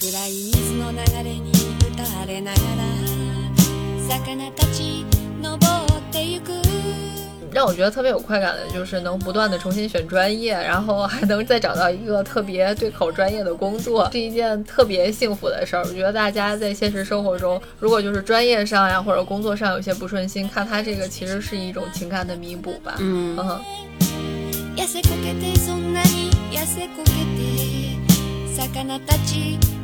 暗い水の流れに打たれながら魚たち登ってゆく让我觉得特别有快感的就是能不断的重新选专业，然后还能再找到一个特别对口专业的工作，是一件特别幸福的事儿。我觉得大家在现实生活中，如果就是专业上呀或者工作上有些不顺心，看他这个其实是一种情感的弥补吧。嗯嗯，痩せこけてそんなに痩せこけて魚たち登って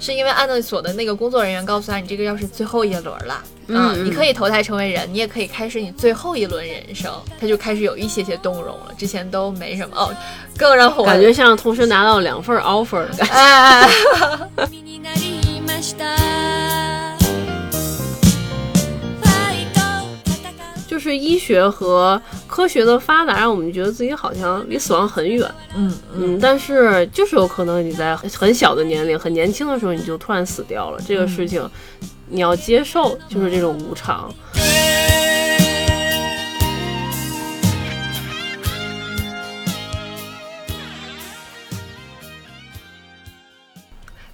是因为安乐所的那个工作人员告诉他，你这个要是最后一轮了，嗯嗯你可以投胎成为人，你也可以开始你最后一轮人生。他就开始有一些些动容了，之前都没什么哦。更让我感觉像同时拿到两份 offer 的感觉。哎，身になりましたファイト戦う就是医学和 科学的发达，让我们觉得自己好像离死亡很远。嗯嗯，但是就是有可能你在很小的年龄、很年轻的时候你就突然死掉了，这个事情你要接受，就是这种无常。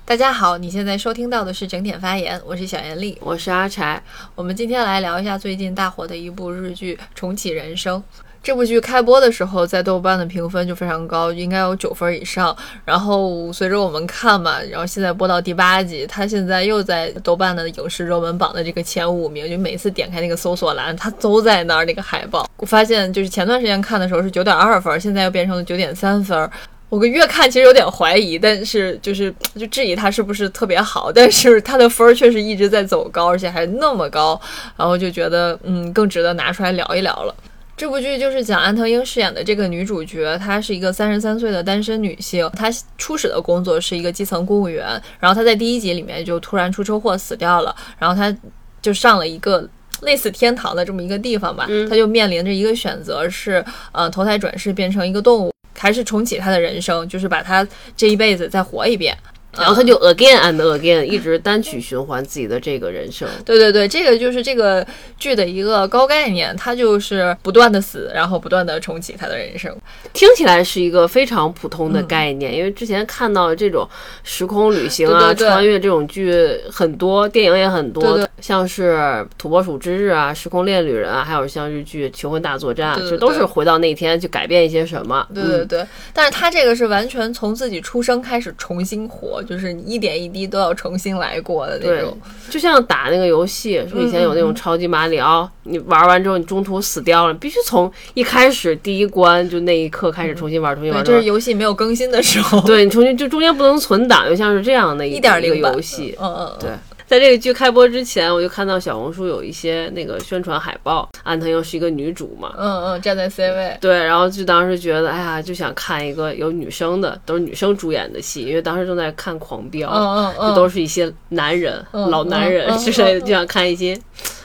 大家好，你现在收听到的是整点发言，我是小严丽。我是阿柴，我们今天来聊一下最近大火的一部日剧《重启人生》。这部剧开播的时候，在豆瓣的评分就非常高，应该有九分以上。然后随着我们看嘛，然后现在播到第八集，它现在又在豆瓣的影视热门榜的这个前五名。就每次点开那个搜索栏，它都在那儿那个海报。我发现就是前段时间看的时候是九点二分，现在又变成了九点三分。我个越看其实有点怀疑，但是就是就质疑它是不是特别好，但是它的分儿确实一直在走高，而且还那么高，然后就觉得嗯更值得拿出来聊一聊了。这部剧就是讲安藤英饰演的这个女主角，她是一个三十三岁的单身女性，她初始的工作是一个基层公务员，然后她在第一集里面就突然出车祸死掉了，然后她就上了一个。类似天堂的这么一个地方吧，她就面临着一个选择是，呃，投胎转世变成一个动物，还是重启他的人生，就是把他这一辈子再活一遍。然后他就 again and again 一直单曲循环自己的这个人生。对对对，这个就是这个剧的一个高概念，他就是不断的死，然后不断的重启他的人生。听起来是一个非常普通的概念，因为之前看到这种时空旅行啊、对对对穿越这种剧很多，电影也很多，像是《土拨鼠之日》啊、《时空恋旅人》啊，还有像日剧《求婚大作战》这都是回到那天去改变一些什么。嗯对对对，但是他这个是完全从自己出生开始重新活，就是一点一滴都要重新来过的那种。，就像打那个游戏，说以前有那嗯种超级马里奥，你玩完之后你中途死掉了，必须从一开始第一关就那一刻开始重新玩，重新对，玩。就是游戏没有更新的时候。对你重新就中间不能存档，就像是这样的一个零游戏。嗯嗯，嗯对，在这个剧开播之前，我就看到小红书有一些那个宣传海报，安藤又是一个女主嘛。嗯嗯，站在 C 位。对，然后就当时觉得，哎呀，就想看一个有女生的，都是女生主演的戏，因为当时正在看《狂飙》，嗯嗯嗯，就都是一些男人、嗯老男人嗯嗯之类的，嗯就想看一些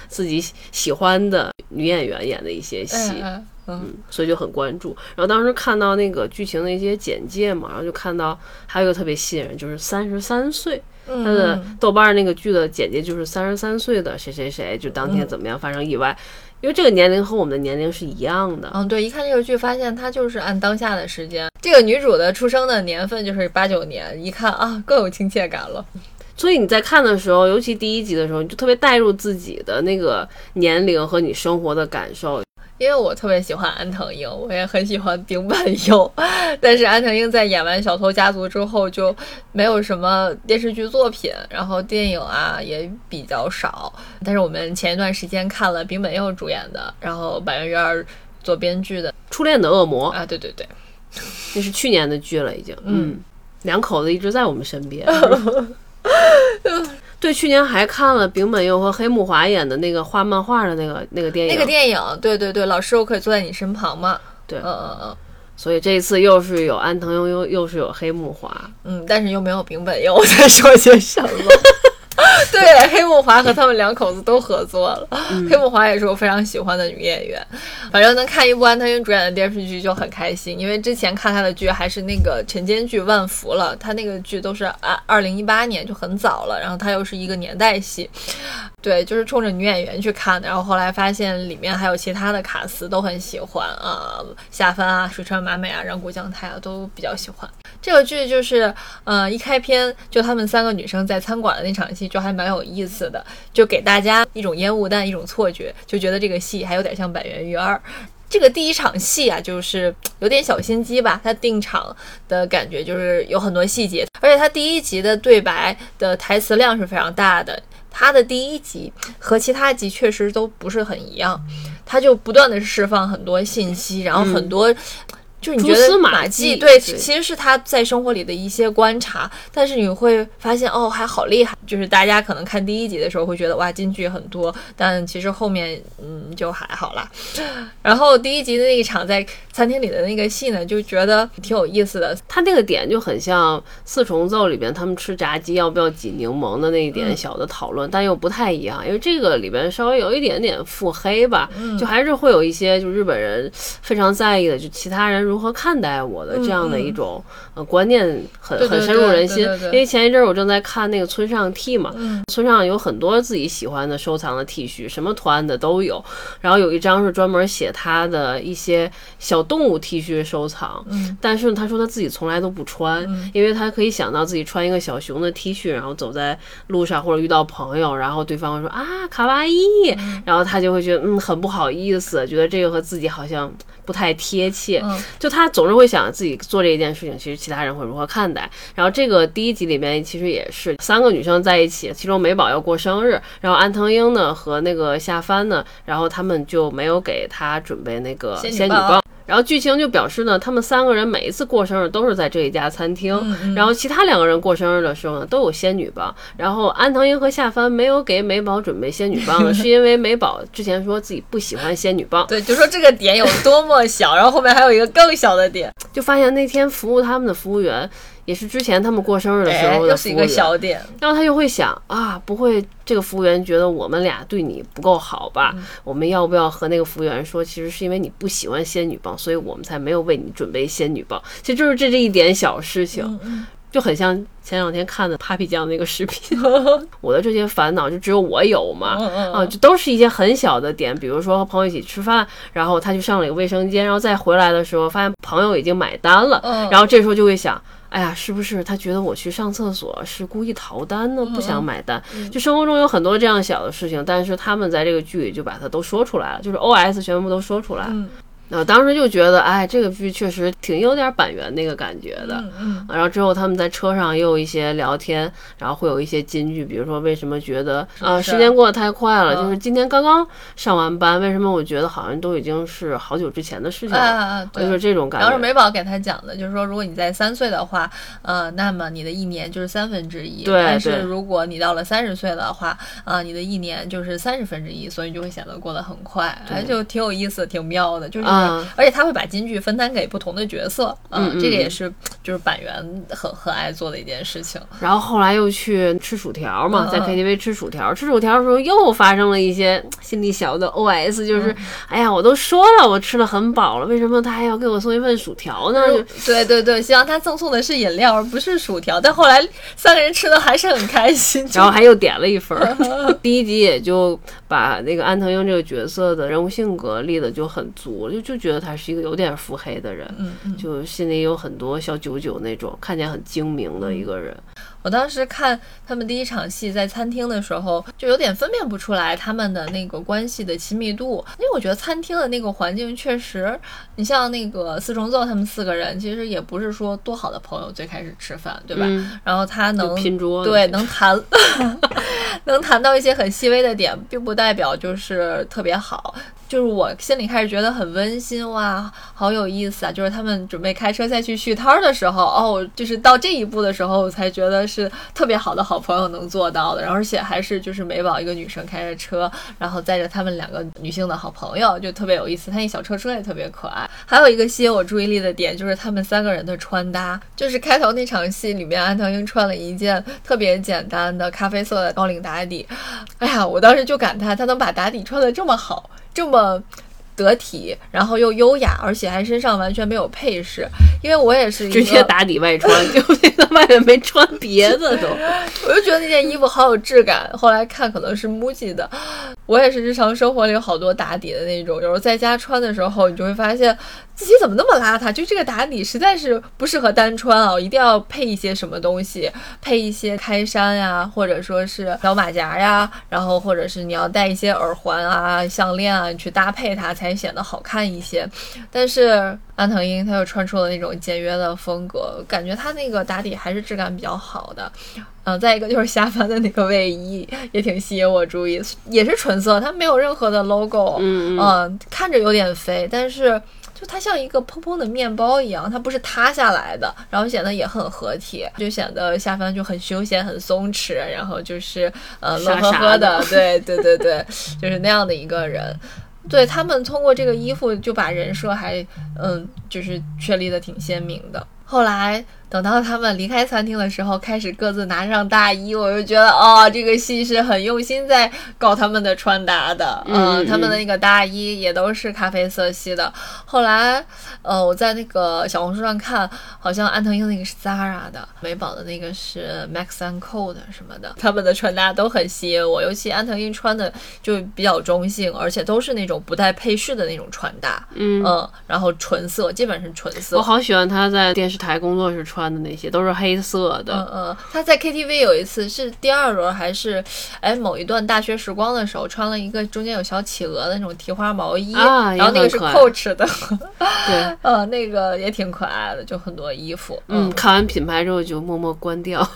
自己喜欢的女演员演的一些戏。嗯所以就很关注。然后当时看到那个剧情的一些简介嘛，然后就看到还有一个特别吸引人，就是三十三岁，嗯，他的嗯豆瓣儿那个剧的简介就是三十三岁的谁谁谁，就当嗯天怎么样发生意外，因为这个年龄和我们的年龄是一样的。嗯，对，一看这个剧，发现它就是按当下的时间，这个女主的出生的年份就是八九年，一看啊，更有亲切感了。所以你在看的时候，尤其第一集的时候，你就特别带入自己的那个年龄和你生活的感受。因为我特别喜欢安藤樱，我也很喜欢丁本佑，但是安藤樱在演完《小偷家族》之后就没有什么电视剧作品，然后电影啊也比较少。但是我们前一段时间看了丁本佑主演的，然后板垣瑞二做编剧的初恋的恶魔，啊，对对对，那是去年的剧了，已经。嗯，两口子一直在我们身边。对，去年还看了柄本佑和黑木华演的那个画漫画的那个那个电影，那个电影，对对对，老师我可以坐在你身旁吗？对嗯嗯嗯所以这一次又是有安藤优，又又是有黑木华。嗯，但是又没有柄本佑，我在说些什么？对，黑木华和他们两口子都合作了。黑木华也是我非常喜欢的女演员，反正能看一部安藤樱主演的电视剧就很开心。因为之前看她的剧还是那个晨间剧《万福》了，她那个剧都是二二零一八年就很早了，然后她又是一个年代戏。对，就是冲着女演员去看的。然后后来发现里面还有其他的卡司都很喜欢啊，夏帆啊、水川麻美啊、染谷将太啊都比较喜欢。这个剧就是，呃，一开篇就她们三个女生在餐馆的那场戏就还蛮有意思的，就给大家一种烟雾弹、一种错觉，就觉得这个戏还有点像《百元鱼二》。这个第一场戏啊，就是有点小心机吧，它定场的感觉就是有很多细节，而且它第一集的对白的台词量是非常大的。它的第一集和其他集确实都不是很一样，它就不断的释放很多信息，然后很多。就是你觉得蛛丝马马迹对，对其实是他在生活里的一些观察，但是你会发现哦，还好厉害。就是大家可能看第一集的时候会觉得哇，金句很多，但其实后面嗯就还好啦。然后第一集的那一场在餐厅里的那个戏呢，就觉得挺有意思的。他那个点就很像《四重奏》里边他们吃炸鸡要不要挤柠檬的那一点小的讨论，但又不太一样，因为这个里边稍微有一点点腹黑吧，就还是会有一些就日本人非常在意的，就其他人如何看待我的这样的一种呃观念很很深入人心因为前一阵儿我正在看那个村上 T 嘛，嗯。村上有很多自己喜欢的收藏的 T 恤，什么图案的都有。然后有一张是专门写他的一些小动物 T 恤收藏，嗯。但是他说他自己从来都不穿，因为他可以想到自己穿一个小熊的 T 恤，然后走在路上或者遇到朋友，然后对方会说啊卡哇伊，然后他就会觉得嗯很不好意思，觉得这个和自己好像不太贴切。嗯就他总是会想自己做这一件事情，其实其他人会如何看待。然后这个第一集里面其实也是三个女生在一起，其中美宝要过生日，然后安藤英呢和那个夏帆呢，然后他们就没有给她准备那个仙女棒仙女棒。然后剧情就表示呢，他们三个人每一次过生日都是在这一家餐厅，嗯然后其他两个人过生日的时候呢，都有仙女棒。然后安藤英和夏帆没有给美宝准备仙女棒呢，是因为美宝之前说自己不喜欢仙女棒，对，就说这个点有多么小，然后后面还有一个更小的点，就发现那天服务他们的服务员也是之前他们过生日的时哎，候的一个小点。然后他就会想啊，不会这个服务员觉得我们俩对你不够好吧？我们要不要和那个服务员说，其实是因为你不喜欢仙女棒，所以我们才没有为你准备仙女棒。其实就是这这一点小事情，就很像前两天看的 Papi 酱那个视频。我的这些烦恼就只有我有嘛？啊，就都是一些很小的点，比如说和朋友一起吃饭，然后他去上了一个卫生间，然后再回来的时候发现朋友已经买单了，嗯然后这时候就会想。哎呀，是不是他觉得我去上厕所是故意逃单呢？不想买单？就生活中有很多这样小的事情，但是他们在这个剧里就把它都说出来了，就是 O S 全部都说出来了。嗯呃，当时就觉得，哎，这个剧确实挺有点板垣那个感觉的。嗯嗯，然后之后他们在车上也有一些聊天，然后会有一些金句，比如说为什么觉得啊、是时间过得太快了，嗯就是今天刚刚上完班，为什么我觉得好像都已经是好久之前的事情了，就。是这种感觉然后是。美宝给他讲的，就是说，如果你在三岁的话，呃，那么你的一年就是三分之一。对但是如果你到了三十岁的话，啊、你的一年就是三十分之一，所以就会显得过得很快，哎，就挺有意思，挺妙的。就是，啊而且他会把金句分摊给不同的角色，嗯嗯这个也是就是板垣很很爱做的一件事情。然后后来又去吃薯条嘛，在嗯嗯 KTV 吃薯条，吃薯条的时候又发生了一些心里小的 OS，就是，嗯哎呀，我都说了我吃的很饱了，为什么他还要给我送一份薯条呢？对对对，希望他赠送的是饮料，而不是薯条。但后来三个人吃的还是很开心。然后还又点了一份。第一集也就把那个安藤英这个角色的人物性格立的就很足，就就觉得他是一个有点腹黑的人，嗯嗯，就心里有很多小九九那种，看起来很精明的一个人。我当时看他们第一场戏在餐厅的时候，就有点分辨不出来他们的那个关系的亲密度，因为我觉得餐厅的那个环境确实，你像那个四重奏他们四个人，其实也不是说多好的朋友，最开始吃饭，对吧？嗯然后他能拼桌对，能谈，能谈到一些很细微的点，并不代表就是特别好。就是我心里开始觉得很温馨哇，好有意思啊！就是他们准备开车再去续摊儿的时候，哦，就是到这一步的时候，我才觉得是特别好的好朋友能做到的，然后而且还是就是美宝一个女生开着车，然后载着他们两个女性的好朋友，就特别有意思。她那小车车也特别可爱。还有一个吸引我注意力的点就是他们三个人的穿搭，就是开头那场戏里面，安藤英穿了一件特别简单的咖啡色的高领打底，哎呀，我当时就感叹她能把打底穿得这么好，这么。得体，然后又优雅，而且还身上完全没有配饰。因为我也是一直接，打底外穿，就那个外面没穿别的都。我就觉得那件衣服好有质感。后来看可能是 MUJI 的，我也是日常生活里有好多打底的那种，有时候在家穿的时候，你就会发现自己怎么那么邋遢，就这个打底实在是不适合单穿啊，一定要配一些什么东西，配一些开衫呀，或者说是小马甲呀，然后或者是你要戴一些耳环啊、项链啊，你去搭配它才显得好看一些。但是安藤樱她又穿出了那种简约的风格，感觉她那个打底还是质感比较好的。嗯，再一个就是下帆的那个卫衣也挺吸引我注意，也是纯色，它没有任何的 logo，嗯嗯嗯，看着有点肥，但是就它像一个蓬蓬的面包一样，它不是塌下来的，然后显得也很合体，就显得下帆就很休闲、很松弛，然后就是呃乐呵呵的的，对对对对，就是那样的一个人。对他们通过这个衣服就把人设还嗯就是确立的挺鲜明的。后来等到他们离开餐厅的时候，开始各自拿上大衣，我就觉得哦，这个戏是很用心在搞他们的穿搭的。嗯他们的那个大衣也都是咖啡色系的。后来呃我在那个小红书上看，好像安藤樱那个是 Zara 的，美宝的那个是 Max and Co 的什么的，他们的穿搭都很吸引我，尤其安藤樱穿的就比较中性，而且都是那种不带配饰的那种穿搭。嗯然后纯色，基本是纯色。我好喜欢他在电视台工作时穿的那些，都是黑色的。嗯嗯，他在 KTV 有一次是第二轮还是哎某一段大学时光的时候，穿了一个中间有小企鹅的那种提花毛衣，啊然后那个是 Coach 的，对，呃，那个也挺可爱的，就很多衣服。嗯，看完品牌之后就默默关掉，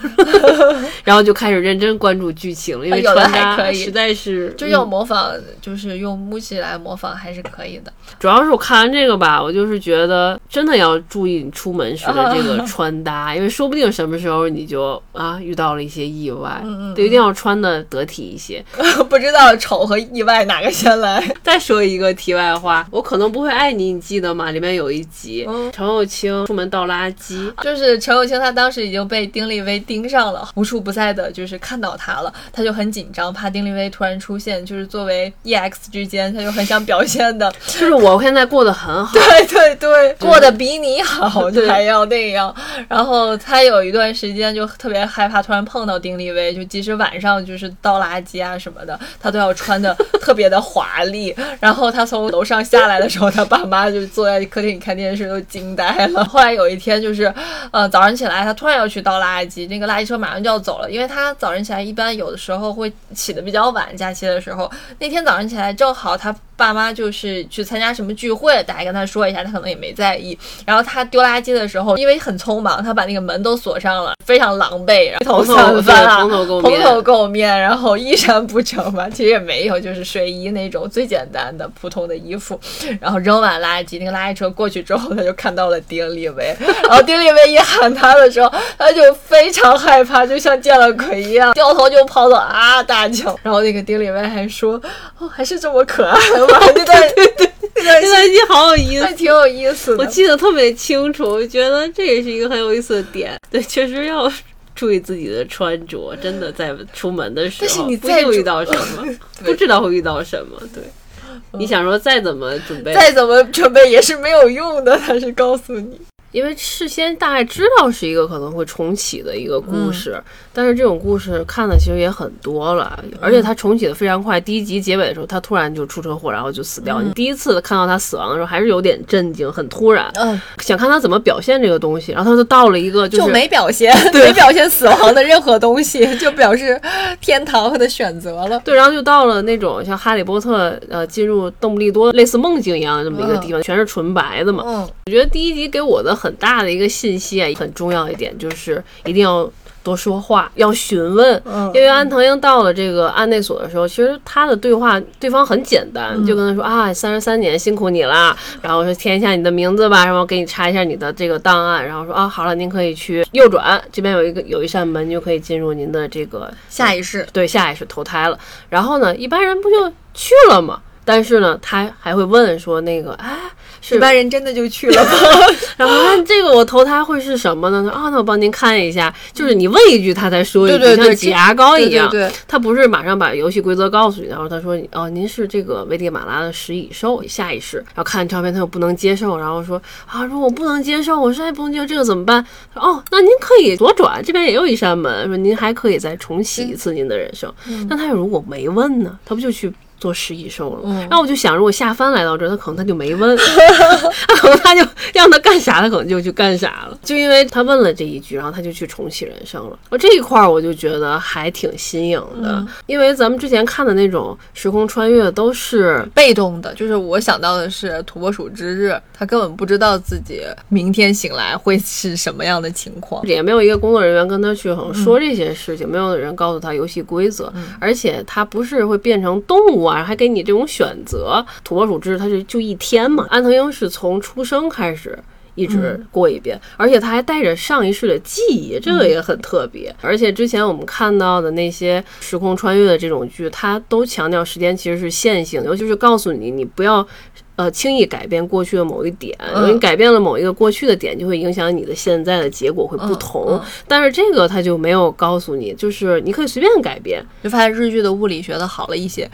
然后就开始认真关注剧情了，因为穿搭还可以。实在是就用嗯模仿，就是用 MUJI 来模仿还是可以的。主要是我看完这个吧，我就是觉得真的要注意你出门时的这个穿搭，因为说不定什么时候你就啊遇到了一些意外，嗯嗯对，一定要穿的得体一些。不知道丑和意外哪个先来？再说一个题外话，我可能不会爱你，你记得吗？里面有一集，嗯陈又青出门倒垃圾，就是陈友清，他当时已经被丁立威盯上了，无处不在的，就是看到他了，他就很紧张，怕丁立威突然出现，就是作为 EX 之间，他就很想表现的，就是我现在过得很好，对对对，过得比你好，就还要那样。然后他有一段时间就特别害怕突然碰到丁立威，就即使晚上就是倒垃圾啊什么的，他都要穿的 特别的华丽。然后他从楼上下来的时候，他爸妈就坐在客厅里看电视，都惊呆了。后来有一天就是，呃，早上起来他突然要去倒垃圾，那个垃圾车马上就要走了，因为他早上起来一般有的时候会起的比较晚，假期的时候。那天早上起来正好他爸妈就是去参加什么聚会，大家跟他说一下，他可能也没在意。然后他丢垃圾的时候，因为很匆忙，他把那个门都锁上了，非常狼狈，然后头散翻啊，蓬头垢面然后衣衫不整吧，其实也没有，就是睡衣那种最简单的普通的衣服。然后扔完垃圾，那个垃圾车过去之后，他就看到了丁立威，然后丁立威一喊他的时候，他就非常害怕，就像见了鬼一样，掉头就跑走啊大叫。然后那个丁立威还说：“哦，还是这么可爱吗？” 那段对 对，那段这段戏好有意思还。挺有意思的。我记得特别清楚，我觉得这也是一个很有意思的点。对，确实要注意自己的穿着，真的在出门的时候，但是你不再注一定遇到什么，不知道会遇到什么。对，你想说再怎么准备，再怎么准备也是没有用的，他是告诉你。因为事先大概知道是一个可能会重启的一个故事，但是这种故事看的其实也很多了，而且它重启的非常快。第一集结尾的时候，他突然就出车祸，然后就死掉。你第一次看到他死亡的时候，还是有点震惊，很突然，嗯，想看他怎么表现这个东西。然后他就到了一个就是没表现，没表现死亡的任何东西，就表示天堂和的选择了。对，然后就到了那种像哈利波特，呃，进入邓布利多类似梦境一样的这么一个地方，全是纯白的嘛。嗯，我觉得第一集给我的很大的一个信息啊，很重要一点就是一定要多说话，要询问。嗯因为安藤英到了这个案内所的时候，其实他的对话对方很简单，就跟他说啊，三十三年辛苦你啦，然后说填一下你的名字吧，然后给你查一下你的这个档案，然后说啊，好了，您可以去右转，这边有一个有一扇门，就可以进入您的这个下一世，对下意识投胎了。然后呢，一般人不就去了吗？但是呢，他还会问说那个，哎，是一般人真的就去了吗？然后那这个我投胎会是什么呢？啊，那我帮您看一下，就是你问一句，他才说一句，对对对像挤牙膏一样。他不是马上把游戏规则告诉你，然后他说哦，您是这个危地马拉的食蚁兽，下一世。然后看照片他又不能接受，然后说啊，如果我不能接受，我实在不能接受，这个怎么办？说哦，那您可以左转，这边也有一扇门，说您还可以再重启一次您的人生。那他如果没问呢？他不就去？做食蚁兽了，然后我就想，如果下凡来到这儿，他可能他就没问，可能他就让他干啥，他可能就去干啥了。就因为他问了这一句，然后他就去重启人生了。我这一块儿我就觉得还挺新颖的，因为咱们之前看的那种时空穿越都是被动的，就是我想到的是土拨鼠之日，他根本不知道自己明天醒来会是什么样的情况，也没有一个工作人员跟他去好像说这些事情，没有人告诉他游戏规则，而且他不是会变成动物啊，还给你这种选择。土拨鼠之日它是就一天嘛，安藤英是从出生开始。一直过一遍，而且他还带着上一世的记忆，这个也很特别。而且之前我们看到的那些时空穿越的这种剧，它都强调时间其实是线性的，尤其是告诉你你不要。呃，轻易改变过去的某一点，因为你改变了某一个过去的点，就会影响你的现在的结果会不同。但是这个他就没有告诉你，就是你可以随便改变。就发现日剧的物理学的好了一些。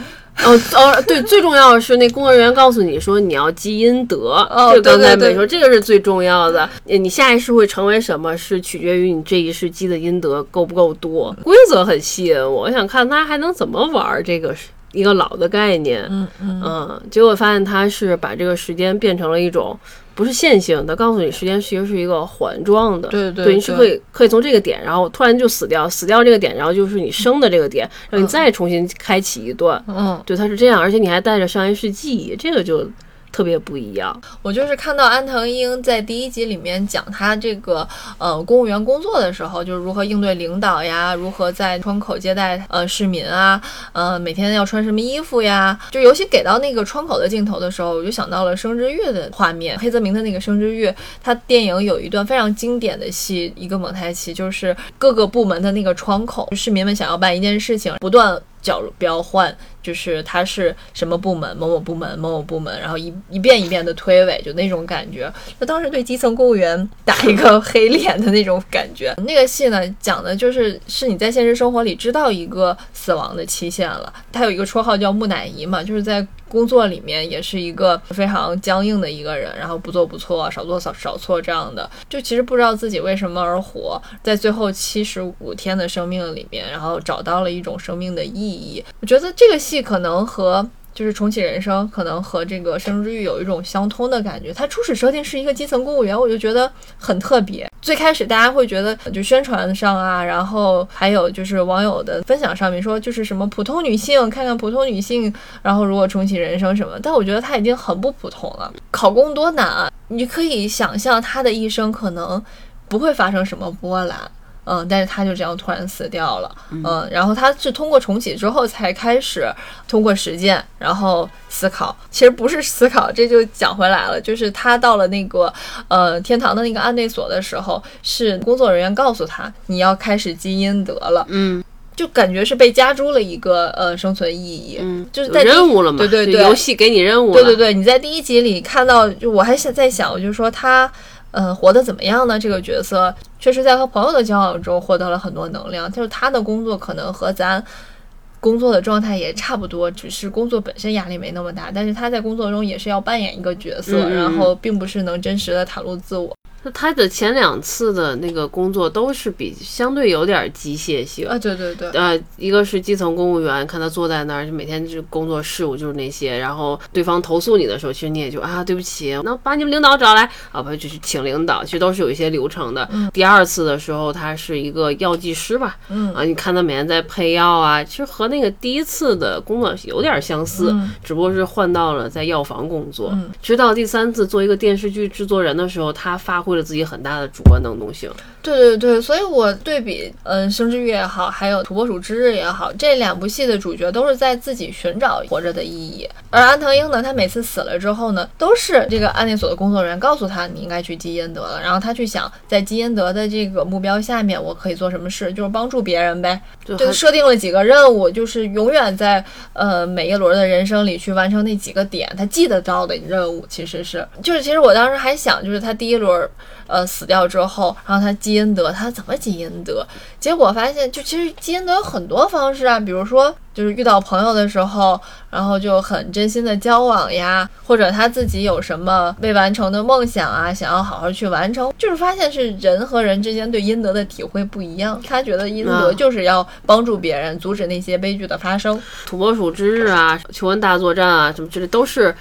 哦哦，对，最重要的是那工作人员告诉你说你要积阴德。哦，这刚才没说，这个是最重要的。你下一世会成为什么，是取决于你这一世积的阴德够不够多。规则很吸引我，我想看他还能怎么玩这个。一个老的概念，嗯嗯，结果发现它是把这个时间变成了一种不是线性的，告诉你时间其实是一个环状的，对对，你是可以可以从这个点，然后突然就死掉，死掉这个点，然后就是你生的这个点，让你再重新开启一段，嗯，对，它是这样，而且你还带着上一世记忆，这个就。特别不一样。我就是看到安藤英在第一集里面讲他这个呃公务员工作的时候，就是如何应对领导呀，如何在窗口接待呃市民啊，呃每天要穿什么衣服呀。就尤其给到那个窗口的镜头的时候，我就想到了《生之欲》的画面。黑泽明的那个《生之欲》，他电影有一段非常经典的戏，一个蒙太奇，就是各个部门的那个窗口，市民们想要办一件事情，不断。角标换就是他是什么部门某某部门某某部门，然后一一遍一遍的推诿，就那种感觉。那当时对基层公务员打一个黑脸的那种感觉。那个戏呢，讲的就是是你在现实生活里知道一个死亡的期限了。他有一个绰号叫木乃伊嘛，就是在。工作里面也是一个非常僵硬的一个人，然后不做不错，少做少少错这样的，就其实不知道自己为什么而活，在最后七十五天的生命里面，然后找到了一种生命的意义。我觉得这个戏可能和。就是重启人生，可能和这个生之欲有一种相通的感觉。它初始设定是一个基层公务员，我就觉得很特别。最开始大家会觉得，就宣传上啊，然后还有就是网友的分享上面说，就是什么普通女性，看看普通女性，然后如果重启人生什么。但我觉得她已经很不普通了。考公多难啊！你可以想象她的一生可能不会发生什么波澜。嗯，但是他就这样突然死掉了。嗯，然后他是通过重启之后才开始通过实践，然后思考。其实不是思考，这就讲回来了，就是他到了那个呃天堂的那个案内所的时候，是工作人员告诉他你要开始积阴德了。嗯，就感觉是被加诸了一个呃生存意义。嗯，就是在任务了嘛？对对对，游戏给你任务。对对对，你在第一集里看到，就我还想在想，我就说他。呃，活得怎么样呢？这个角色确实在和朋友的交往中获得了很多能量。就是他的工作可能和咱工作的状态也差不多，只是工作本身压力没那么大。但是他在工作中也是要扮演一个角色，然后并不是能真实的袒露自我。那他的前两次的那个工作都是比相对有点机械性啊，对对对，呃，一个是基层公务员，看他坐在那儿，就每天就工作事务就是那些，然后对方投诉你的时候，其实你也就啊，对不起，那把你们领导找来啊，不就是请领导，其实都是有一些流程的。第二次的时候，他是一个药剂师吧，嗯啊，你看他每天在配药啊，其实和那个第一次的工作有点相似，只不过是换到了在药房工作。直到第三次做一个电视剧制作人的时候，他发挥。为了自己很大的主观能动性。对对对，所以我对比，嗯，《生之欲》也好，还有《土拨鼠之日》也好，这两部戏的主角都是在自己寻找活着的意义。而安藤英呢，他每次死了之后呢，都是这个安内所的工作人员告诉他，你应该去积阴德了。然后他去想，在积阴德的这个目标下面，我可以做什么事，就是帮助别人呗。就设定了几个任务，就是永远在呃每一轮的人生里去完成那几个点，他记得到的任务，其实是就是其实我当时还想，就是他第一轮。呃，死掉之后，然后他积阴德，他怎么积阴德？结果发现，就其实积阴德有很多方式啊，比如说，就是遇到朋友的时候，然后就很真心的交往呀，或者他自己有什么未完成的梦想啊，想要好好去完成，就是发现是人和人之间对阴德的体会不一样。他觉得阴德就是要帮助别人，阻止那些悲剧的发生。土拨鼠之日啊，求婚大作战啊，什么之类都是。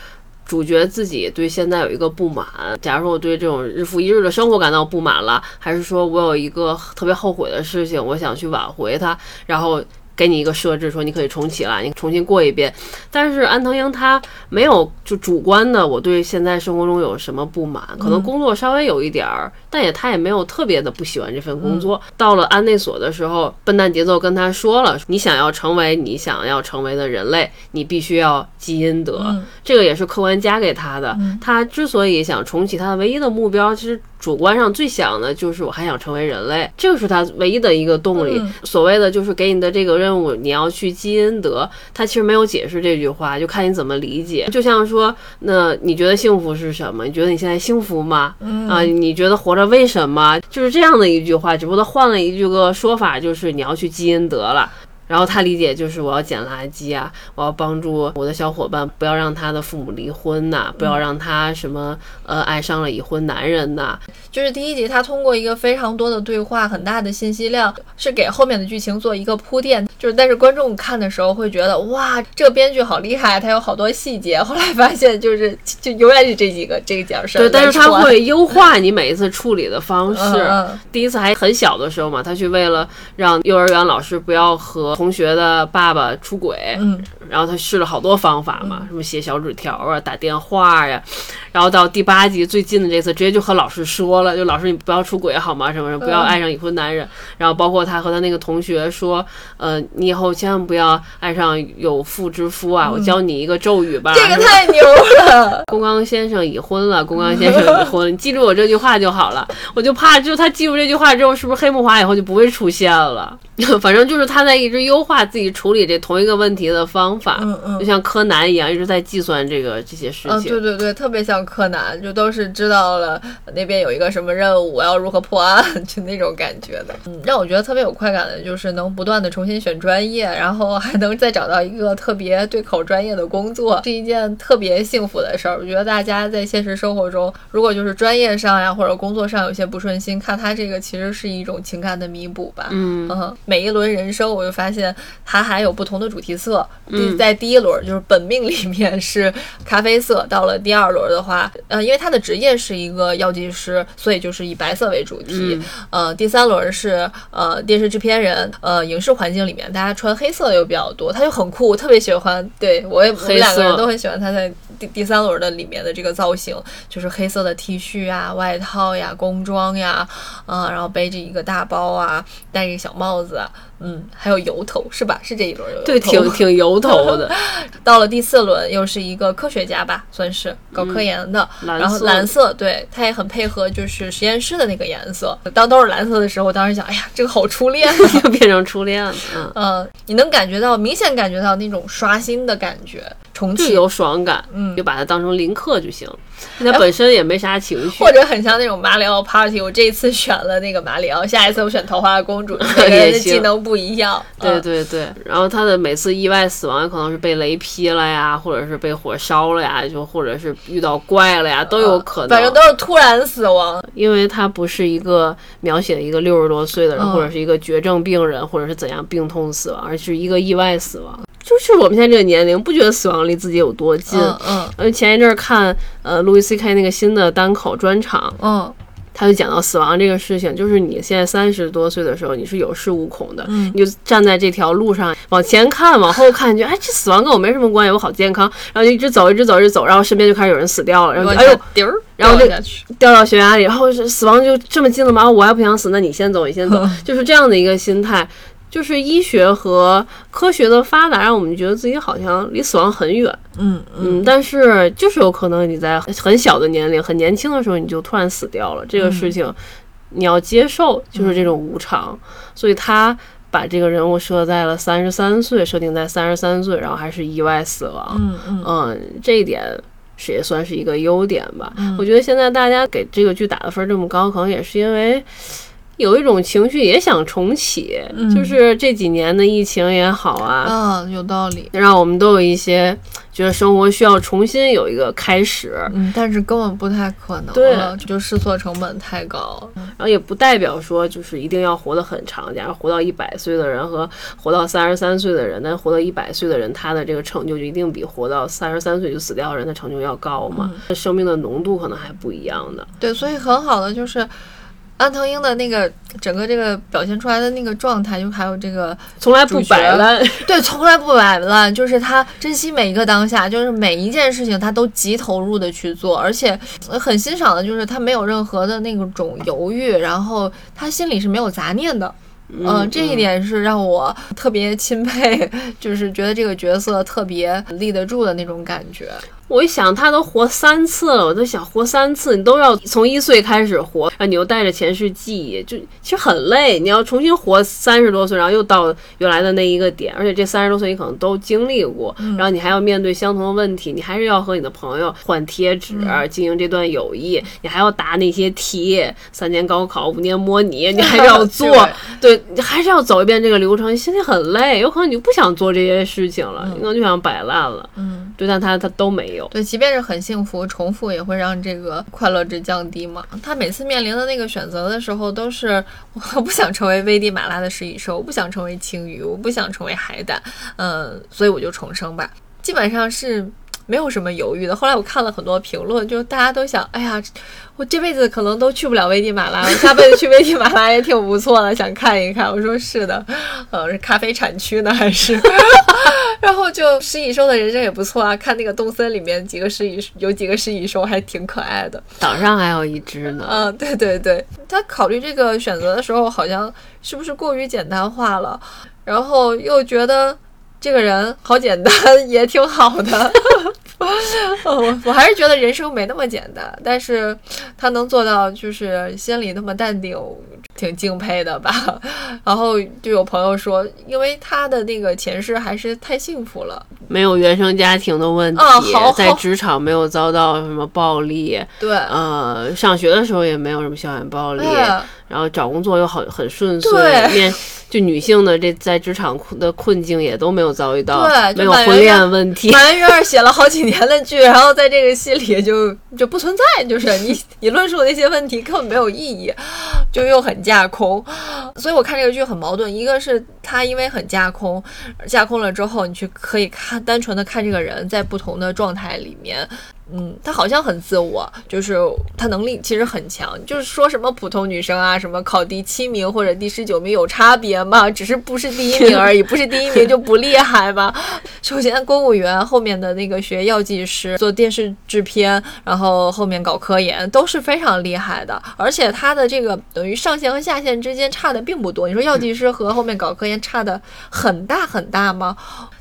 主角自己对现在有一个不满，假如说我对这种日复一日的生活感到不满了，还是说我有一个特别后悔的事情，我想去挽回它，然后。给你一个设置，说你可以重启了，你重新过一遍。但是安藤英他没有就主观的，我对现在生活中有什么不满？可能工作稍微有一点儿，但也他也没有特别的不喜欢这份工作。到了安内所的时候，笨蛋节奏跟他说了，你想要成为你想要成为的人类，你必须要积阴德。这个也是客观加给他的。他之所以想重启，他的唯一的目标其实。主观上最想的就是我还想成为人类，这个是他唯一的一个动力。所谓的就是给你的这个任务，你要去积阴德。他其实没有解释这句话，就看你怎么理解。就像说，那你觉得幸福是什么？你觉得你现在幸福吗？啊，你觉得活着为什么？就是这样的一句话，只不过换了一句个说法，就是你要去积阴德了。然后他理解就是我要捡垃圾啊，我要帮助我的小伙伴，不要让他的父母离婚呐，不要让他什么呃爱上了已婚男人呐。就是第一集他通过一个非常多的对话，很大的信息量，是给后面的剧情做一个铺垫。就是但是观众看的时候会觉得哇，这个编剧好厉害，他有好多细节。后来发现就是就永远是这几个这个讲事儿。对，但是他会优化你每一次处理的方式。第一次还很小的时候嘛，他去为了让幼儿园老师不要和同学的爸爸出轨，嗯，然后他试了好多方法嘛，什么写小纸条啊，打电话呀，然后到第八集最近的这次，直接就和老师说了，就老师你不要出轨好吗？什么什么不要爱上已婚男人。然后包括他和他那个同学说，呃，你以后千万不要爱上有妇之夫啊，我教你一个咒语吧。这个太牛了。宫刚先生已婚了，宫刚先生已婚，你记住我这句话就好了。我就怕，就他记住这句话之后，是不是黑木华以后就不会出现了？反正就是他在一直优化自己处理这同一个问题的方法，嗯嗯，就像柯南一样，一直在计算这个这些事情。对对对，特别像柯南，就都是知道了那边有一个什么任务，我要如何破案，就那种感觉的。嗯，让我觉得特别有快感的就是能不断的重新选专业，然后还能再找到一个特别对口专业的工作，是一件特别幸福的事儿。我觉得大家在现实生活中，如果就是专业上呀或者工作上有些不顺心，看他这个其实是一种情感的弥补吧。嗯嗯。每一轮人生，我就发现它还有不同的主题色。嗯在第一轮就是本命里面是咖啡色，到了第二轮的话，呃，因为他的职业是一个药剂师，所以就是以白色为主题。呃，第三轮是呃电视制片人，呃，影视环境里面大家穿黑色的又比较多，他就很酷，我特别喜欢。对我也我们两个人都很喜欢他在第第三轮的里面的这个造型，就是黑色的 T 恤啊、外套呀、工装呀，啊，然后背着一个大包啊，戴一个小帽子。嗯，还有油头是吧？是这一轮有对，挺 挺油头的。到了第四轮，又是一个科学家吧，算是搞科研的。然后蓝色，对，他也很配合，就是实验室的那个颜色。当都是蓝色的时候，我当时想，哎呀，这个好初恋，又 变成初恋了。嗯，你能感觉到，明显感觉到那种刷新的感觉。重启有爽感，嗯，就把它当成林克就行。它本身也没啥情绪，或者很像那种马里奥 Party。我这一次选了那个马里奥，下一次我选桃花公主，每个人的技能不一样。对对对，然后他的每次意外死亡，有可能是被雷劈了呀，或者是被火烧了呀，就或者是遇到怪了呀，都有可能。反正都是突然死亡，因为他不是一个描写一个六十多岁的人，或者是一个绝症病人，或者是怎样病痛死亡，而是一个意外死亡。就是我们现在这个年龄，不觉得死亡离自己有多近。嗯，嗯，前一阵看呃路易 C K 那个新的单口专场，嗯。他就讲到死亡这个事情，就是你现在三十多岁的时候，你是有恃无恐的，嗯。你就站在这条路上往前看，往后看，你觉得哎，这死亡跟我没什么关系，我好健康，然后就一直走，一直走，一直走，然后身边就开始有人死掉了，然后就哎呦下滴儿然后就掉到悬崖里，然后死亡就这么近了吗？我还不想死，那你先走，你先走，就是这样的一个心态。就是医学和科学的发达，让我们觉得自己好像离死亡很远。嗯嗯嗯，但是就是有可能你在很小的年龄、很年轻的时候，你就突然死掉了。这个事情你要接受，就是这种无常。所以他把这个人物设在了三十三岁，设定在三十三岁，然后还是意外死亡。嗯嗯嗯，这一点是也算是一个优点吧。嗯我觉得现在大家给这个剧打的分儿这么高，可能也是因为。有一种情绪也想重启，嗯就是这几年的疫情也好啊，啊，有道理。让我们都有一些觉得生活需要重新有一个开始，嗯，但是根本不太可能对了，就试错成本太高。然后也不代表说就是一定要活得很长。假如活到一百岁的人和活到三十三岁的人，但活到一百岁的人，他的这个成就就一定比活到三十三岁就死掉的人的成就要高嘛？生命的浓度可能还不一样的。对，所以很好的就是。安藤英的那个整个这个表现出来的那个状态，就还有这个从来不摆烂，对，从来不摆烂，就是他珍惜每一个当下，就是每一件事情他都极投入的去做，而且呃很欣赏的就是他没有任何的那种犹豫，然后他心里是没有杂念的。嗯、这一点是让我特别钦佩，就是觉得这个角色特别立得住的那种感觉。我一想，他都活三次了，我在想，活三次你都要从一岁开始活，然后你又带着前世记忆，就其实很累。你要重新活三十多岁，然后又到原来的那一个点，而且这三十多岁你可能都经历过，然后你还要面对相同的问题，你还是要和你的朋友换贴纸，经营这段友谊，你还要答那些题，三年高考，五年模拟，你还是要做，对，你还是要走一遍这个流程，心里很累，有可能你就不想做这些事情了，你可能就想摆烂了，嗯，对，但他他都没有。对，即便是很幸福，重复也会让这个快乐值降低嘛。他每次面临的那个选择的时候，都是我不想成为危地马拉的食蚁兽，我不想成为鲸鱼，我不想成为海胆，嗯，所以我就重生吧。基本上是没有什么犹豫的。后来我看了很多评论，就大家都想，哎呀，我这辈子可能都去不了危地马拉，我下辈子去危地马拉也挺不错的，想看一看。我说是的，呃，是咖啡产区呢还是？然后就食蚁兽的人生也不错啊，看那个动森里面几个食蚁有几个食蚁兽还挺可爱的。岛上还有一只呢。嗯，对对对，他考虑这个选择的时候，好像是不是过于简单化了？然后又觉得这个人好简单，也挺好的。我我还是觉得人生没那么简单，但是他能做到就是心里那么淡定，挺敬佩的吧。然后就有朋友说，因为他的那个前世还是太幸福了，没有原生家庭的问题，啊好好在职场没有遭到什么暴力，对，呃，上学的时候也没有什么校园暴力，哎然后找工作又好很顺遂，对面就女性的这在职场的困境也都没有遭遇到，对没有婚恋问题，马元元写了好几年的剧，然后在这个戏里就就不存在，就是你你论述的那些问题根本没有意义，就又很架空。所以我看这个剧很矛盾，一个是它因为很架空，架空了之后，你去可以看单纯的看这个人在不同的状态里面。嗯，他好像很自我，就是他能力其实很强，就是说什么普通女生啊，什么考第七名或者第十九名有差别吗？只是不是第一名 而已，不是第一名就不厉害吗？首先，公务员后面的那个学药剂师，做电视制片，然后后面搞科研，都是非常厉害的。而且他的这个等于上线和下线之间差的并不多。你说药剂师和后面搞科研差的很大很大吗？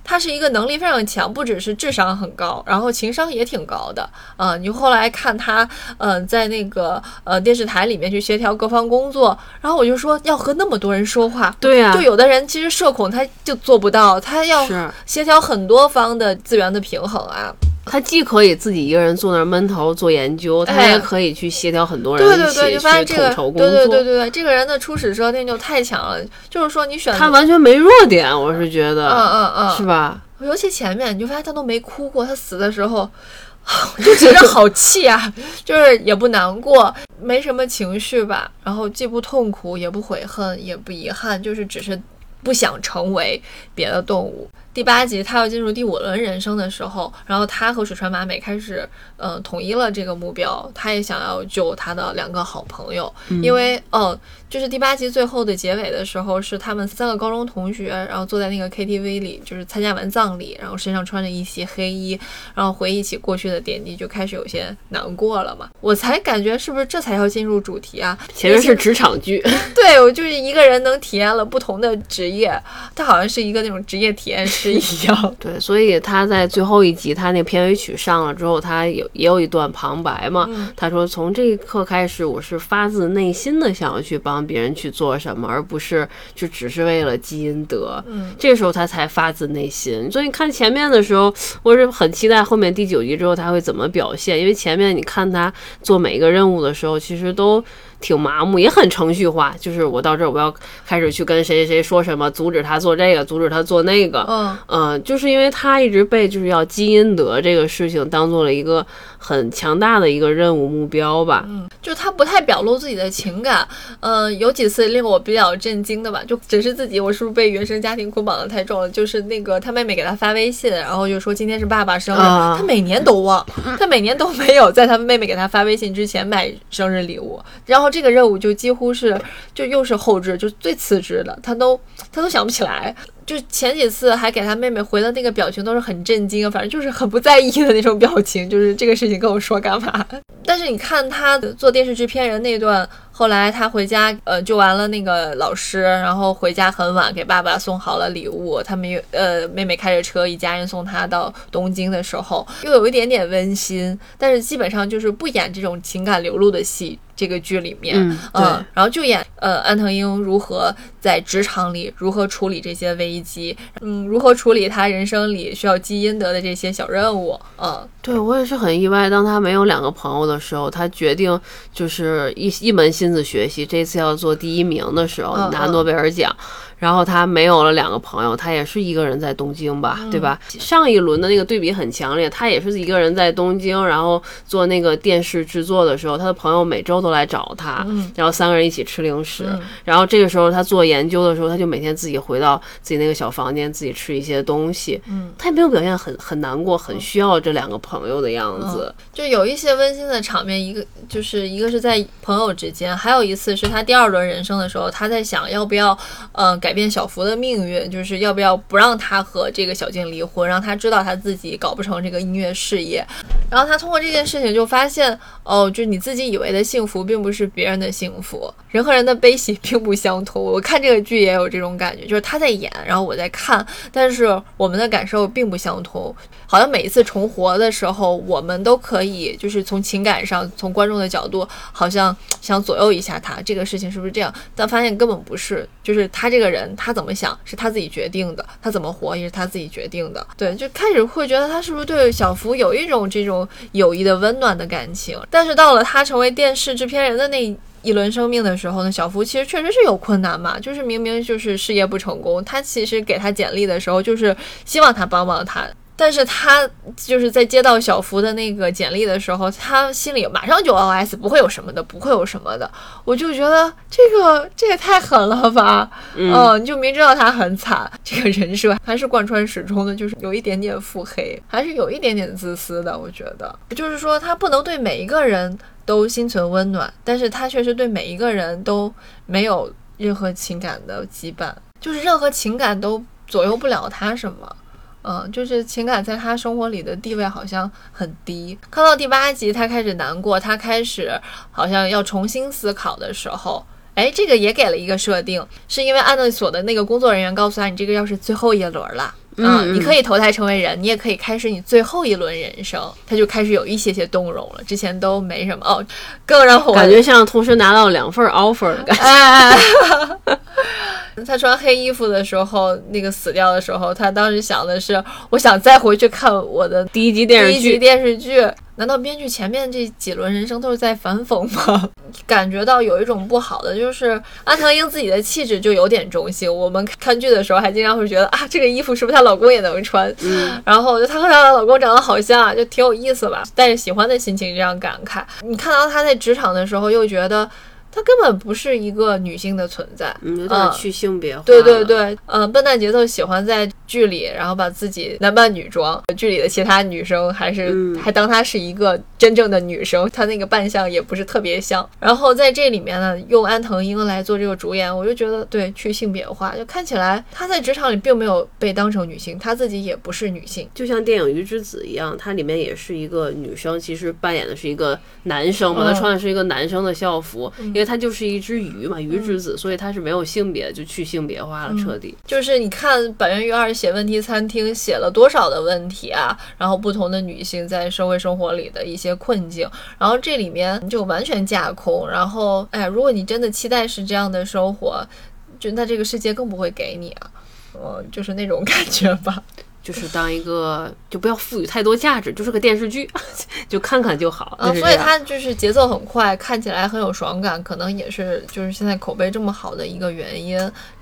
他是一个能力非常强，不只是智商很高，然后情商也挺高的。啊、你后来看他，呃，在那个呃电视台里面去协调各方工作，然后我就说要和那么多人说话，对呀、就有的人其实社恐他就做不到，他要是协调很多方的资源的平衡啊。他既可以自己一个人坐那儿闷头做研究，他哎也可以去协调很多人一起对对对，就发现去这个对对作。对对对，这个人的初始设定就太强了，就是说你选他完全没弱点，我是觉得，嗯嗯嗯，是吧？尤其前面你就发现他都没哭过，他死的时候。我 就觉得好气啊，就是也不难过，没什么情绪吧，然后既不痛苦，也不悔恨，也不遗憾，就是只是不想成为别的动物。第八集他要进入第五轮人生的时候，然后他和水川麻美开始呃统一了这个目标，他也想要救他的两个好朋友，因为哦。就是第八集最后的结尾的时候，是他们三个高中同学，然后坐在那个 KTV 里，就是参加完葬礼，然后身上穿着一袭黑衣，然后回忆起过去的点滴，就开始有些难过了嘛。我才感觉是不是这才要进入主题啊？前面是职场剧，对我就是一个人能体验了不同的职业，他好像是一个那种职业体验师一样。对，所以他在最后一集，他那片尾曲上了之后，他有也有一段旁白嘛，他说从这一刻开始，我是发自内心的想要去帮。帮别人去做什么，而不是就只是为了积阴德。嗯，这时候他才发自内心。所以你看前面的时候，我是很期待后面第九集之后他会怎么表现，因为前面你看他做每一个任务的时候，其实都。挺麻木，也很程序化。就是我到这儿，我要开始去跟谁谁谁说什么，阻止他做这个，阻止他做那个。嗯嗯，就是因为他一直被就是要积阴德这个事情当做了一个很强大的一个任务目标吧。嗯，就他不太表露自己的情感。嗯，有几次令我比较震惊的吧，就只是自己，我是不是被原生家庭捆绑的太重了？就是那个他妹妹给他发微信，然后就说今天是爸爸生日，他每年都忘，他每年都没有在他妹妹给他发微信之前买生日礼物，然后。这个任务就几乎是，就又是后置，就最次之的，他都他都想不起来。就前几次还给他妹妹回的那个表情都是很震惊，反正就是很不在意的那种表情，就是这个事情跟我说干嘛？但是你看他做电视制片人那段，后来他回家，呃，救完了那个老师，然后回家很晚，给爸爸送好了礼物，他们又呃妹妹开着车，一家人送他到东京的时候，又有一点点温馨，但是基本上就是不演这种情感流露的戏。这个剧里面，嗯，然后就演呃安藤英如何在职场里如何处理这些危机，嗯，如何处理他人生里需要积阴德的这些小任务，嗯，对我也是很意外，当他没有两个朋友的时候，他决定就是一一门心思学习，这次要做第一名的时候拿诺贝尔奖。然后他没有了两个朋友，他也是一个人在东京吧，对吧？上一轮的那个对比很强烈，他也是一个人在东京，然后做那个电视制作的时候，他的朋友每周都来找他，然后三个人一起吃零食。然后这个时候他做研究的时候，他就每天自己回到自己那个小房间，自己吃一些东西。嗯，他也没有表现很很难过，很需要这两个朋友的样子。就有一些温馨的场面，一个就是一个是在朋友之间，还有一次是他第二轮人生的时候，他在想要不要，嗯。改改变小福的命运，就是要不要不让他和这个小静离婚，让他知道他自己搞不成这个音乐事业。然后他通过这件事情就发现，哦，就是你自己以为的幸福，并不是别人的幸福。人和人的悲喜并不相同。我看这个剧也有这种感觉，就是他在演，然后我在看，但是我们的感受并不相同。好像每一次重活的时候，我们都可以就是从情感上，从观众的角度，好像想左右一下他这个事情是不是这样？但发现根本不是，就是他这个人。人他怎么想是他自己决定的，他怎么活也是他自己决定的。对，就开始会觉得他是不是对小福有一种这种友谊的温暖的感情。但是到了他成为电视制片人的那一轮生命的时候呢，小福其实确实是有困难嘛，就是明明就是事业不成功，他其实给他简历的时候就是希望他帮帮他。但是他就是在接到小福的那个简历的时候，他心里马上就 OS 不会有什么的，不会有什么的。我就觉得这个这也太狠了吧，嗯，你就明知道他很惨，这个人设还是贯穿始终的，就是有一点点腹黑，还是有一点点自私的。我觉得，就是说他不能对每一个人都心存温暖，但是他确实对每一个人都没有任何情感的羁绊，就是任何情感都左右不了他什么。嗯，就是情感在他生活里的地位好像很低。看到第八集，他开始难过，他开始好像要重新思考的时候，哎，这个也给了一个设定，是因为安乐所的那个工作人员告诉他，你这个要是最后一轮了，嗯，你可以投胎成为人，你也可以开始你最后一轮人生。他就开始有一些些动容了，之前都没什么哦，更让我感觉像同时拿到两份 offer 的感觉。他穿黑衣服的时候，那个死掉的时候，他当时想的是，我想再回去看我的第一集电视剧。第一集电视剧，难道编剧前面这几轮人生都是在反讽吗？感觉到有一种不好的，就是安藤英自己的气质就有点中性。我们看剧的时候还经常会觉得啊，这个衣服是不是她老公也能穿？嗯，然后就她和她的老公长得好像，啊，就挺有意思吧。带着喜欢的心情这样感慨。你看到她在职场的时候，又觉得。她根本不是一个女性的存在，有点去性别化。对对对，嗯，笨蛋节奏喜欢在剧里，然后把自己男扮女装，剧里的其他女生还是、嗯还当她是一个真正的女生，她那个扮相也不是特别像。然后在这里面呢，用安藤英来做这个主演，我就觉得对去性别化，就看起来她在职场里并没有被当成女性，她自己也不是女性。就像电影《鱼之子》一样，它里面也是一个女生，其实扮演的是一个男生嘛，嗯她穿的是一个男生的校服，因为她就是一只鱼嘛，鱼之子，所以她是没有性别，就去性别化了，彻底。就是你看百元鱼二写问题餐厅写了多少的问题啊，然后不同的女性在社会生活里的一些困境，然后这里面就完全架空，然后哎，如果你真的期待是这样的生活，就那这个世界更不会给你啊，嗯，就是那种感觉吧。就是当一个，就不要赋予太多价值，就是个电视剧，就看看就好。啊，就是这样所以它就是节奏很快，看起来很有爽感，可能也是就是现在口碑这么好的一个原因。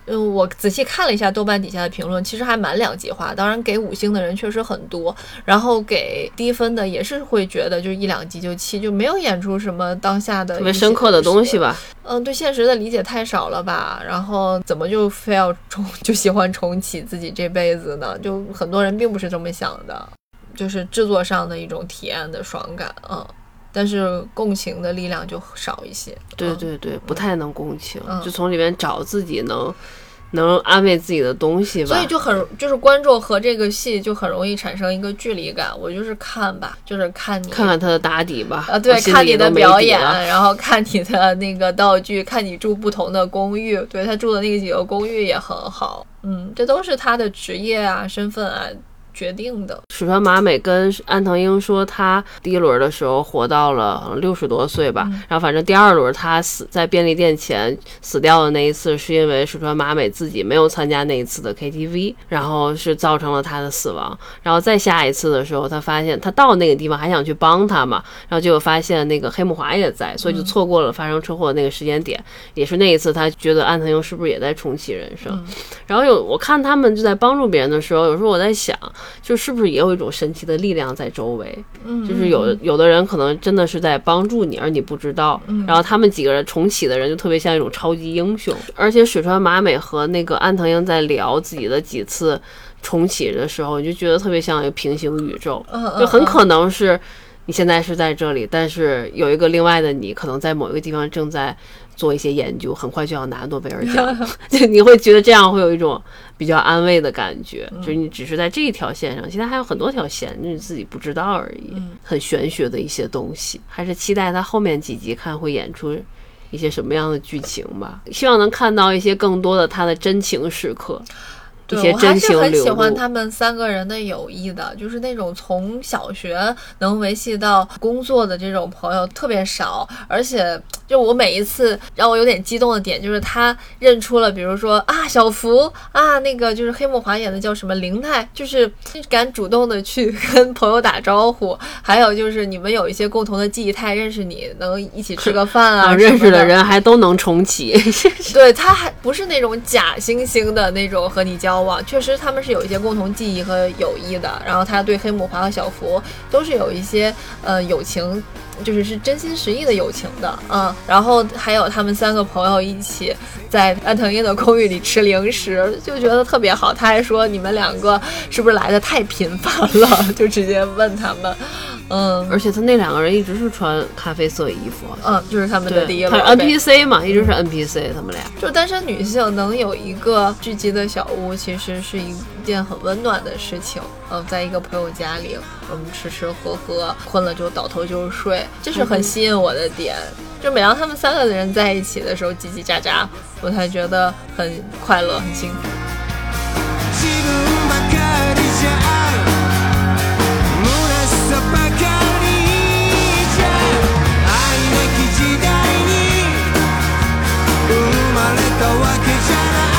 嗯，我仔细看了一下豆瓣底下的评论，其实还蛮两极化。当然，给五星的人确实很多，然后给低分的也是会觉得就是一两集就弃，就没有演出什么当下的特别深刻的东西吧。吧。嗯，对现实的理解太少了吧？然后怎么就非要重就喜欢重启自己这辈子呢？就很多人并不是这么想的，就是制作上的一种体验的爽感，嗯，但是共情的力量就少一些。嗯对对对，不太能共情，嗯就从里面找自己能能安慰自己的东西吧。所以就很就是观众和这个戏就很容易产生一个距离感。我就是看吧，就是看你看看他的打底吧。啊，对看你的表演，然后看你的那个道具，看你住不同的公寓，对他住的那几个公寓也很好，嗯，这都是他的职业啊、身份啊决定的。水川麻美跟安藤英说，她第一轮的时候活到了六十多岁吧，嗯然后反正第二轮她死在便利店前死掉的那一次，是因为水川麻美自己没有参加那一次的 KTV，然后是造成了她的死亡。然后再下一次的时候，她发现她到那个地方还想去帮他嘛，然后结果发现那个黑木华也在，所以就错过了发生车祸的那个时间点。也是那一次，她觉得安藤英是不是也在重启人生？然后有我看他们就在帮助别人的时候，有时候我在想，就是不是也有一种神奇的力量在周围？嗯，就是有有的人可能真的是在帮助你，而你不知道。然后他们几个人重启的人就特别像一种超级英雄。而且水川麻美和那个安藤英在聊自己的几次重启的时候，你就觉得特别像一个平行宇宙，嗯嗯就很可能是你现在是在这里，但是有一个另外的你，可能在某一个地方正在。做一些研究，很快就要拿诺贝尔奖，就你会觉得这样会有一种比较安慰的感觉，就是你只是在这一条线上，其他还有很多条线，你自己不知道而已，很玄学的一些东西，还是期待他后面几集看会演出一些什么样的剧情吧，希望能看到一些更多的他的真情时刻。一对，些我还是很喜欢。他们三个人的友谊的，就是那种从小学能维系到工作的这种朋友特别少，而且就我每一次让我有点激动的点，就是他认出了，比如说啊小福啊那个就是黑木华演的叫什么林奈，就是敢主动的去 跟朋友打招呼，还有就是你们有一些共同的记忆，他也认识你，能一起吃个饭啊啊，认识的的人还都能重启，对他还不是那种假惺惺的那种和你交往，确实他们是有一些共同记忆和友谊的。然后他对黑木华和小福都是有一些呃友情，就是是真心实意的友情的，嗯。然后还有他们三个朋友一起在安藤英的公寓里吃零食，就觉得特别好。他还说你们两个是不是来的太频繁了，就直接问他们，嗯而且他那两个人一直是穿咖啡色衣服，嗯，就是他们的第一对，他是 NPC 嘛，一直是 NPC，他们俩。就单身女性能有一个聚集的小屋，其实是一件很温暖的事情。嗯，在一个朋友家里，我们吃吃喝喝，困了就倒头就睡，这是很吸引我的点。就每当他们三个人在一起的时候，叽叽喳喳，我才觉得很快乐，很幸福。たわ